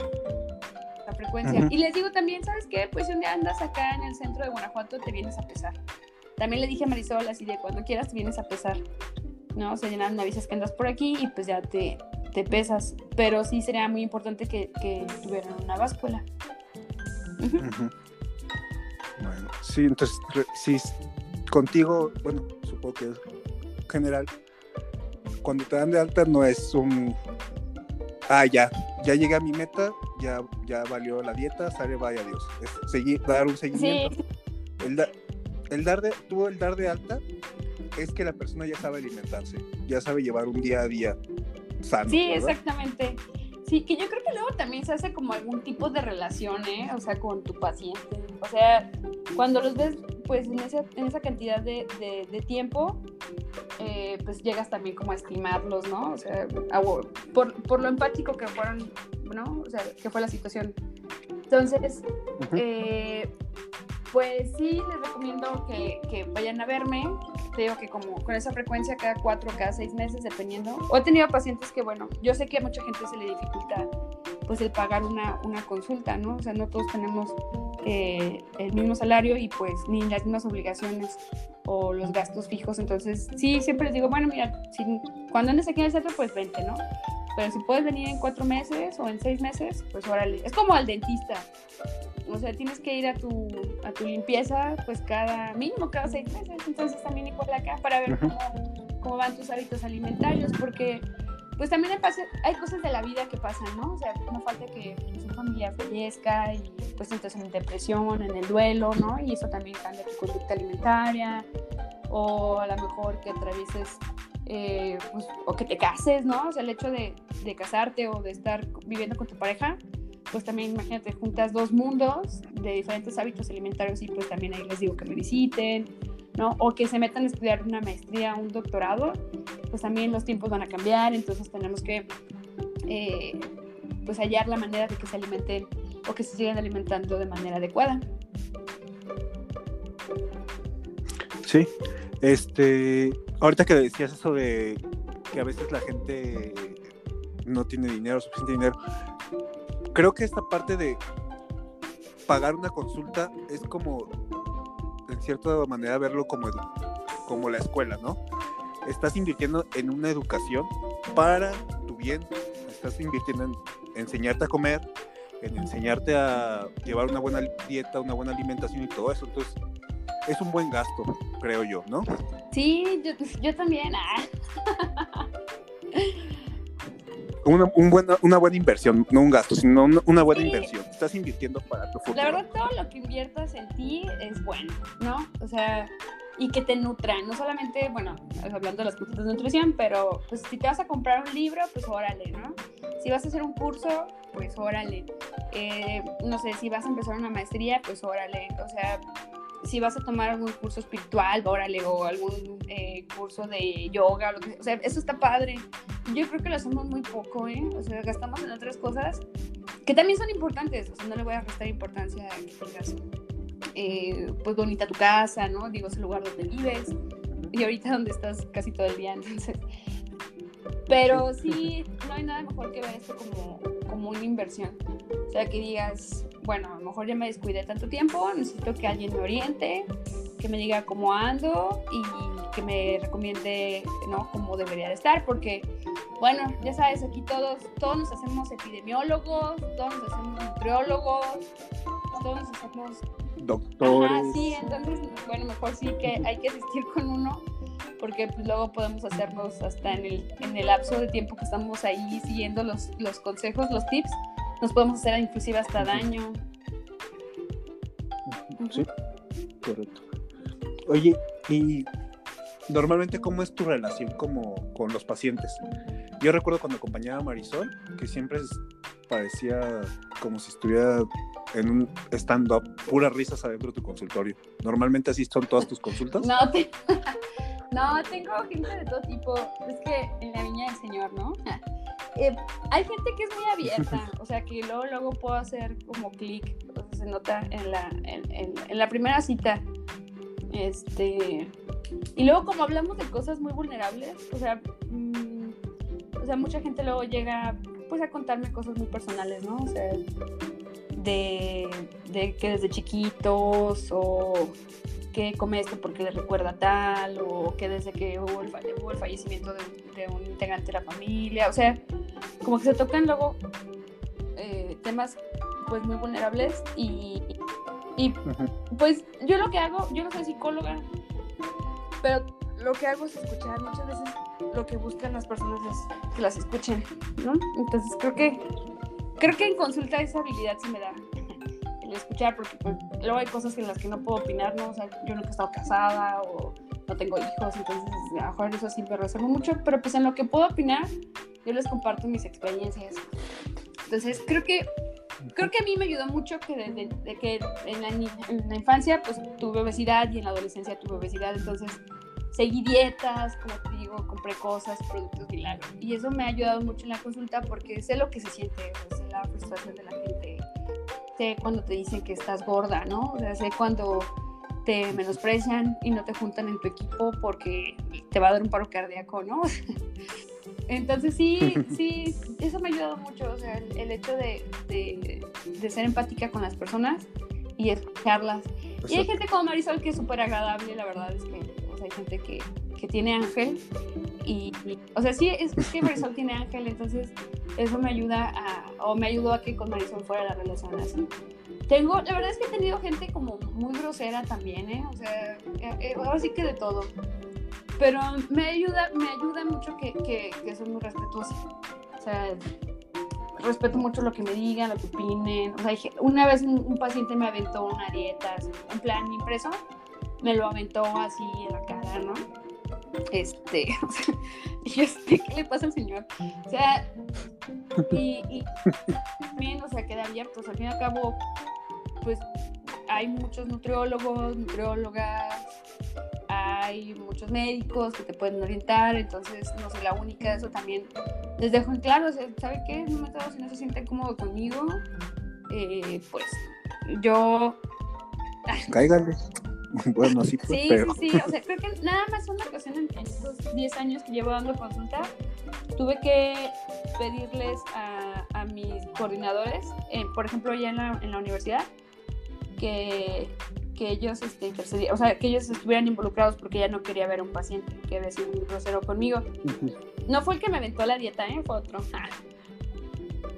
la frecuencia. Y les digo también, ¿sabes qué? Pues si un día andas acá en el centro de Guanajuato, te vienes a pesar. También le dije a Marisol así de cuando quieras te vienes a pesar. ¿no? Ya me avisas que andas por aquí y pues ya te, te pesas. Pero sí sería muy importante que, que tuvieran una báscula. Bueno, sí, entonces, sí, contigo, bueno, supongo que es general, cuando te dan de alta no es un, ah, ya, ya llegué a mi meta, ya, ya valió la dieta, sale, vaya Dios. Es seguir, dar un seguimiento. El, el, dar de, el dar de alta es que la persona ya sabe alimentarse, ya sabe llevar un día a día sano. Sí, exactamente. Sí, que yo creo que luego también se hace como algún tipo de relación, ¿eh? O sea, con tu paciente. O sea, cuando los ves, pues en esa, en esa cantidad de, de, tiempo, eh, pues llegas también como a estimarlos, ¿no? O sea, por, por, lo empático que fueron, ¿no? O sea, que fue la situación. Entonces, eh, pues sí, les recomiendo que, que, vayan a verme. Te digo que como con esa frecuencia cada cuatro, cada seis meses, dependiendo. O he tenido pacientes que, bueno, yo sé que a mucha gente se le dificulta pues el pagar una, una consulta, ¿no? O sea, no todos tenemos eh, el mismo salario y pues ni las mismas obligaciones o los gastos fijos. Entonces, sí, siempre les digo, bueno, mira, si, cuando andes aquí en el centro, pues vente, ¿no? Pero si puedes venir en cuatro meses o en seis meses, pues órale. Es como al dentista. O sea, tienes que ir a tu, a tu limpieza, pues cada mínimo, cada seis meses. Entonces también igual acá para ver cómo, cómo van tus hábitos alimentarios, porque pues también hay cosas de la vida que pasan, ¿no? O sea, no falta que su familia fallezca y pues entonces en depresión, en el duelo, ¿no? Y eso también cambia tu conducta alimentaria o a lo mejor que atravieses eh, pues, o que te cases, ¿no? O sea, el hecho de, de, casarte o de estar viviendo con tu pareja, pues también imagínate, juntas dos mundos de diferentes hábitos alimentarios y pues también ahí les digo que me visiten, ¿no? O que se metan a estudiar una maestría, un doctorado, pues también los tiempos van a cambiar, entonces tenemos que eh, pues hallar la manera de que se alimenten o que se sigan alimentando de manera adecuada. Sí, este, ahorita que decías eso de que a veces la gente no tiene dinero, suficiente dinero, creo que esta parte de pagar una consulta es como, en cierta manera, verlo como, como la escuela, ¿no? Estás invirtiendo en una educación para tu bien, estás invirtiendo en enseñarte a comer, en enseñarte a llevar una buena dieta, una buena alimentación y todo eso. Entonces, es un buen gasto, creo yo, ¿no? Sí, yo, también. Ah. <laughs> Una, buena, una buena inversión, no un gasto, sino una, buena inversión. Estás invirtiendo para tu futuro. La verdad, todo lo que inviertas en ti es bueno, ¿no? O sea, y que te nutran, no solamente, bueno, hablando de las cosas de nutrición, pero pues si te vas a comprar un libro, pues órale, ¿no? Si vas a hacer un curso, pues órale. Eh, no sé, si vas a empezar una maestría, pues órale. O sea, si vas a tomar algún curso espiritual, órale, o algún eh, curso de yoga, o, lo que, o sea, eso está padre. Yo creo que lo hacemos muy poco, ¿eh? O sea, gastamos en otras cosas que también son importantes, o sea, no le voy a restar importancia a que tengas, eh, pues, bonita tu casa, ¿no? Digo, es el lugar donde vives y ahorita donde estás casi todo el día, entonces... Pero sí, no hay nada mejor que ver esto como, como una inversión. O sea, que digas, bueno, a lo mejor ya me descuidé tanto tiempo, necesito que alguien me oriente, que me diga cómo ando y que me recomiende, ¿no? Cómo debería de estar, porque, bueno, ya sabes, aquí todos, todos nos hacemos epidemiólogos, todos nos hacemos nutriólogos, todos nos hacemos... Doctores. Ajá, sí, entonces, bueno, mejor sí que hay que asistir con uno porque pues, luego podemos hacernos hasta en el, en el lapso de tiempo que estamos ahí siguiendo los, los consejos, los tips, nos podemos hacer inclusive hasta daño. Sí, correcto. Oye, y normalmente cómo es tu relación como con los pacientes? Yo recuerdo cuando acompañaba a Marisol, que siempre parecía como si estuviera en un stand-up, puras risas adentro de tu consultorio. ¿Normalmente así son todas tus consultas? No, no, tengo gente de todo tipo. Es que en la viña del Señor, ¿no? Eh, hay gente que es muy abierta, o sea, que luego, luego puedo hacer como clic, o sea, se nota en la, en, la primera cita. Este, Y luego como hablamos de cosas muy vulnerables, o sea, mm, o sea, mucha gente luego llega pues a contarme cosas muy personales, ¿no? O sea, de, de que desde chiquitos o que come esto porque le recuerda tal, o que desde que hubo el, fallecimiento de, un integrante de la familia, o sea, como que se tocan luego eh, temas pues muy vulnerables y, y pues yo lo que hago, yo no soy psicóloga, pero lo que hago es escuchar. Muchas veces lo que buscan las personas es que las escuchen, ¿no? Entonces creo que creo que en consulta esa habilidad se me da escuchar porque pues, luego hay cosas en las que no puedo opinar, ¿no? O sea, yo nunca he estado casada o no tengo hijos, entonces a lo mejor eso me reservo mucho, pero pues en lo que puedo opinar, yo les comparto mis experiencias. Entonces creo que creo que a mí me ayudó mucho que desde que en la, en la, infancia pues tuve obesidad y en la adolescencia tuve obesidad, entonces seguí dietas, como te digo, compré cosas, productos milagros. Y eso me ha ayudado mucho en la consulta porque sé lo que se siente, sé la frustración de la gente, sé cuando te dicen que estás gorda, ¿no? O sea, sé cuando te menosprecian y no te juntan en tu equipo porque te va a dar un paro cardíaco, ¿no? <laughs> Entonces sí, <laughs> sí, eso me ha ayudado mucho, o sea, el, hecho de, de, ser empática con las personas y escucharlas. Y hay gente como Marisol que es súper agradable, la verdad es que hay gente que, que tiene ángel y, o sea, sí, es, que Marisol tiene ángel, entonces eso me ayuda a, o me ayudó a que con Marisol fuera la relación. Tengo, la verdad es que he tenido gente como muy grosera también, ¿eh? O sea, eh, eh, ahora sí que de todo. Pero me ayuda, me ayuda mucho que, que, que son muy respetuosos. O sea, respeto mucho lo que me digan, lo que opinen. O sea, una vez un, un paciente me aventó una dieta, en plan impreso, me lo aventó así en la cara, ¿no? Este, <laughs> y este, ¿qué le pasa al señor? O sea, y, y también, o sea, queda abierto, pues al fin y al cabo, pues hay muchos nutriólogos, nutriólogas, hay muchos médicos que te pueden orientar, entonces no soy la única, eso también les dejo en claro, o sea, ¿sabe qué? En un momento si no se siente cómodo conmigo, eh, pues yo... Cáigale. <laughs> bueno, sí, sí, sí, sí, o sea, creo que nada más una ocasión en estos 10 años que llevo dando consulta, tuve que pedirles a, a mis coordinadores, eh, por ejemplo, ya en la, en la universidad, que, que ellos este, o sea, que ellos estuvieran involucrados porque ya no quería ver a un paciente que había sido muy grosero conmigo. No fue el que me aventó la dieta, ¿eh? fue otro.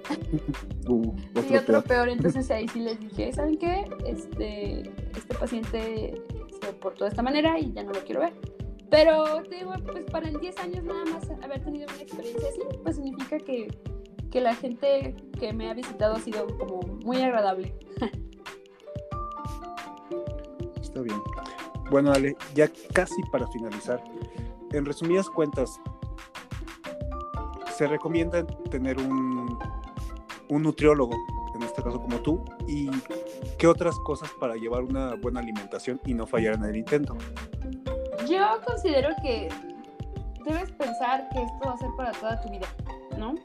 <laughs> Uh, y otro peor. entonces ahí sí les dije, ¿saben qué? Este, este paciente se portó de esta manera y ya no lo quiero ver. Pero te digo, pues para en 10 años nada más haber tenido una experiencia así, pues significa que, que la gente que me ha visitado ha sido como muy agradable. <laughs> Está bien. Bueno, Ale, ya casi para finalizar, en resumidas cuentas, se recomienda tener un, un nutriólogo, en este caso como tú, y qué otras cosas para llevar una buena alimentación y no fallar en el intento. Yo considero que debes pensar que esto va a ser para toda tu vida, ¿no?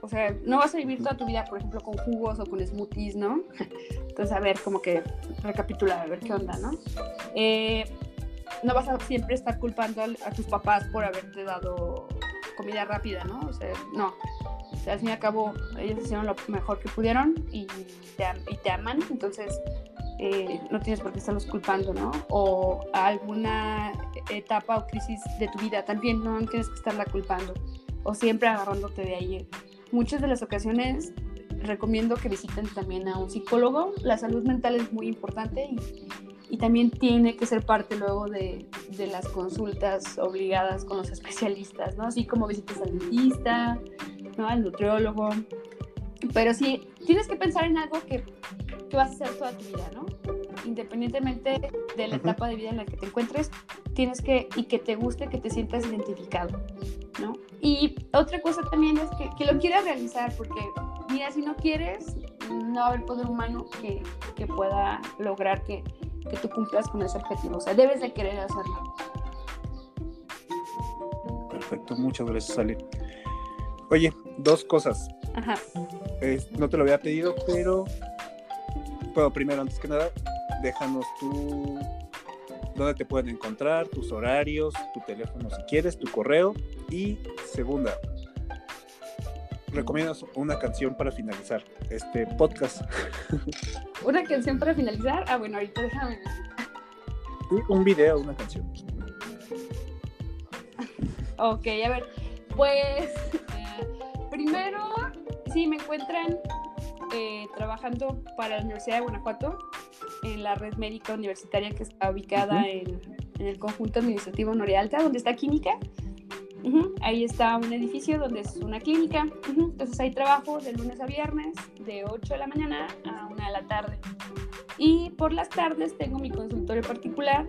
O sea, no vas a vivir toda tu vida, por ejemplo, con jugos o con smoothies, ¿no? <laughs> Entonces, a ver, como que recapitular, a ver qué onda, ¿no? Eh, no vas a siempre estar culpando a, tus papás por haberte dado comida rápida, ¿no? O sea, no al fin y al cabo ellos hicieron lo mejor que pudieron y te, y te aman, entonces eh, no tienes por qué estarlos culpando, ¿no? O alguna etapa o crisis de tu vida también no tienes que estarla culpando o siempre agarrándote de ahí. Muchas de las ocasiones recomiendo que visiten también a un psicólogo. La salud mental es muy importante y, y también tiene que ser parte luego de, de, las consultas obligadas con los especialistas, ¿no? Así como visitas al dentista, ¿no? Al nutriólogo. Pero sí, tienes que pensar en algo que, que vas a hacer toda tu vida, ¿no? Independientemente de la etapa de vida en la que te encuentres, tienes que, y que te guste, que te sientas identificado, ¿no? Y otra cosa también es que, que lo quieras realizar, porque, mira, si no quieres, no va a haber poder humano que, que pueda lograr que, que tú cumplas con ese objetivo. O sea, debes de querer hacerlo. Perfecto, muchas gracias, Ale. Oye, dos cosas. Ajá. no te lo había pedido, pero, pero primero, antes que nada, déjanos tu, dónde te pueden encontrar, tus horarios, tu teléfono si quieres, tu correo. Y segunda, recomiendas una canción para finalizar este podcast. <laughs> ¿Una canción para finalizar? Ah, bueno, ahorita déjame. un video, una canción. Ok, a ver, pues eh, primero, sí, me encuentran eh, trabajando para la Universidad de Guanajuato en la red médica universitaria que está ubicada en, el conjunto administrativo Norealta, donde está química. Ahí está un edificio donde es una clínica. Entonces ahí trabajo de lunes a viernes, de 8 de la mañana a 1 de la tarde. Y por las tardes tengo mi consultorio particular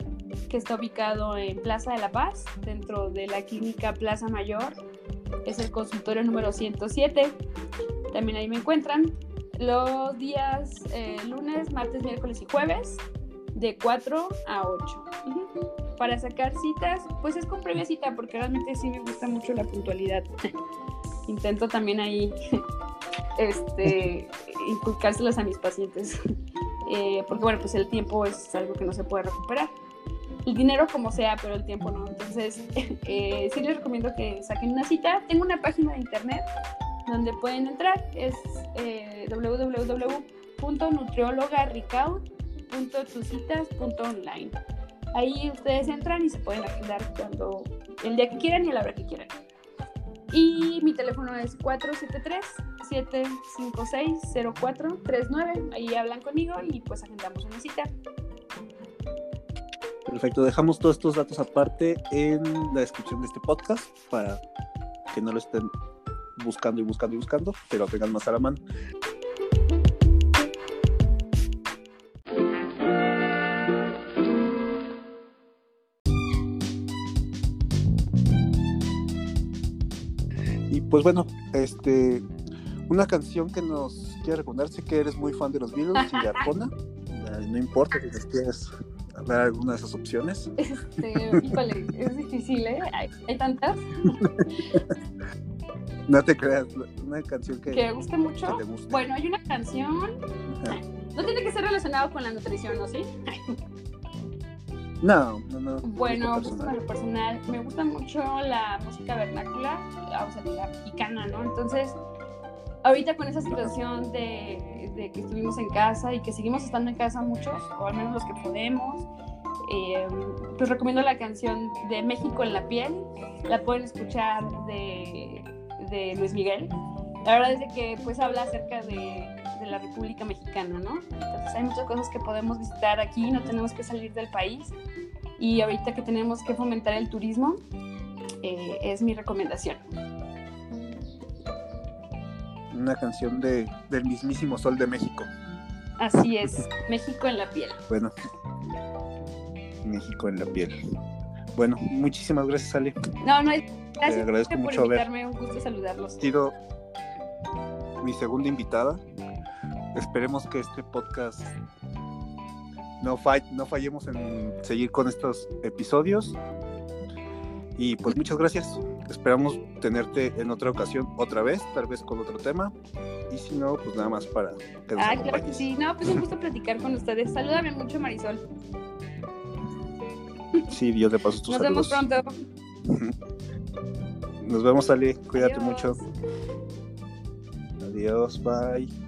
que está ubicado en Plaza de la Paz, dentro de la clínica Plaza Mayor. Es el consultorio número 107. También ahí me encuentran los días eh, lunes, martes, miércoles y jueves de 4 a 8. Para sacar citas, pues es con previa cita porque realmente sí me gusta mucho la puntualidad. <laughs> Intento también ahí <laughs> este, inculcárselas a mis pacientes. <laughs> Eh, porque bueno, pues el tiempo es algo que no se puede recuperar. El dinero como sea, pero el tiempo no. Entonces, eh, sí les recomiendo que saquen una cita. Tengo una página de internet donde pueden entrar. Es eh. Ahí ustedes entran y se pueden agendar cuando el día que quieran y a la hora que quieran. Y mi teléfono es 473-756-0439. Ahí hablan conmigo y pues agendamos una cita. Perfecto, dejamos todos estos datos aparte en la descripción de este podcast para que no lo estén buscando y buscando y buscando, pero tengan más a la mano. Pues bueno, este una canción que nos quiere recomendar, sé que eres muy fan de los Beatles y de Arjona, no importa si nos quieres dar alguna de esas opciones. Este, híjole, es difícil, ¿eh? hay tantas. <laughs> No te creas, una canción que, que guste mucho. Bueno, hay una canción. No tiene que ser relacionado con la nutrición, ¿no? ¿Sí? No, no, no. Bueno, pues lo personal, me gusta mucho la música vernácula, o sea, la mexicana, ¿no? Entonces, ahorita con esa situación de, de, que estuvimos en casa y que seguimos estando en casa muchos, o al menos los que podemos, eh, pues recomiendo la canción de México en la piel. La pueden escuchar de de Luis Miguel, la verdad es de que pues habla acerca de, la República Mexicana, ¿no? Entonces hay muchas cosas que podemos visitar aquí, no tenemos que salir del país y ahorita que tenemos que fomentar el turismo, eh, es mi recomendación. Una canción de, del mismísimo Sol de México. Así es, México en la piel. Bueno, México en la piel. Bueno, muchísimas gracias, Ale. No, no hay Gracias Te agradezco por mucho invitarme, un gusto saludarlos. sido mi segunda invitada. Esperemos que este podcast no, no fallemos en seguir con estos episodios. Y pues muchas gracias. Esperamos tenerte en otra ocasión otra vez, tal vez con otro tema. Y si no, pues nada más para que nos Ah, claro que sí. No, pues un gusto platicar con ustedes. Salúdame mucho, Marisol. Sí, Dios te paso tus Nos vemos pronto. Nos vemos, Ali. Cuídate mucho. Adiós, bye.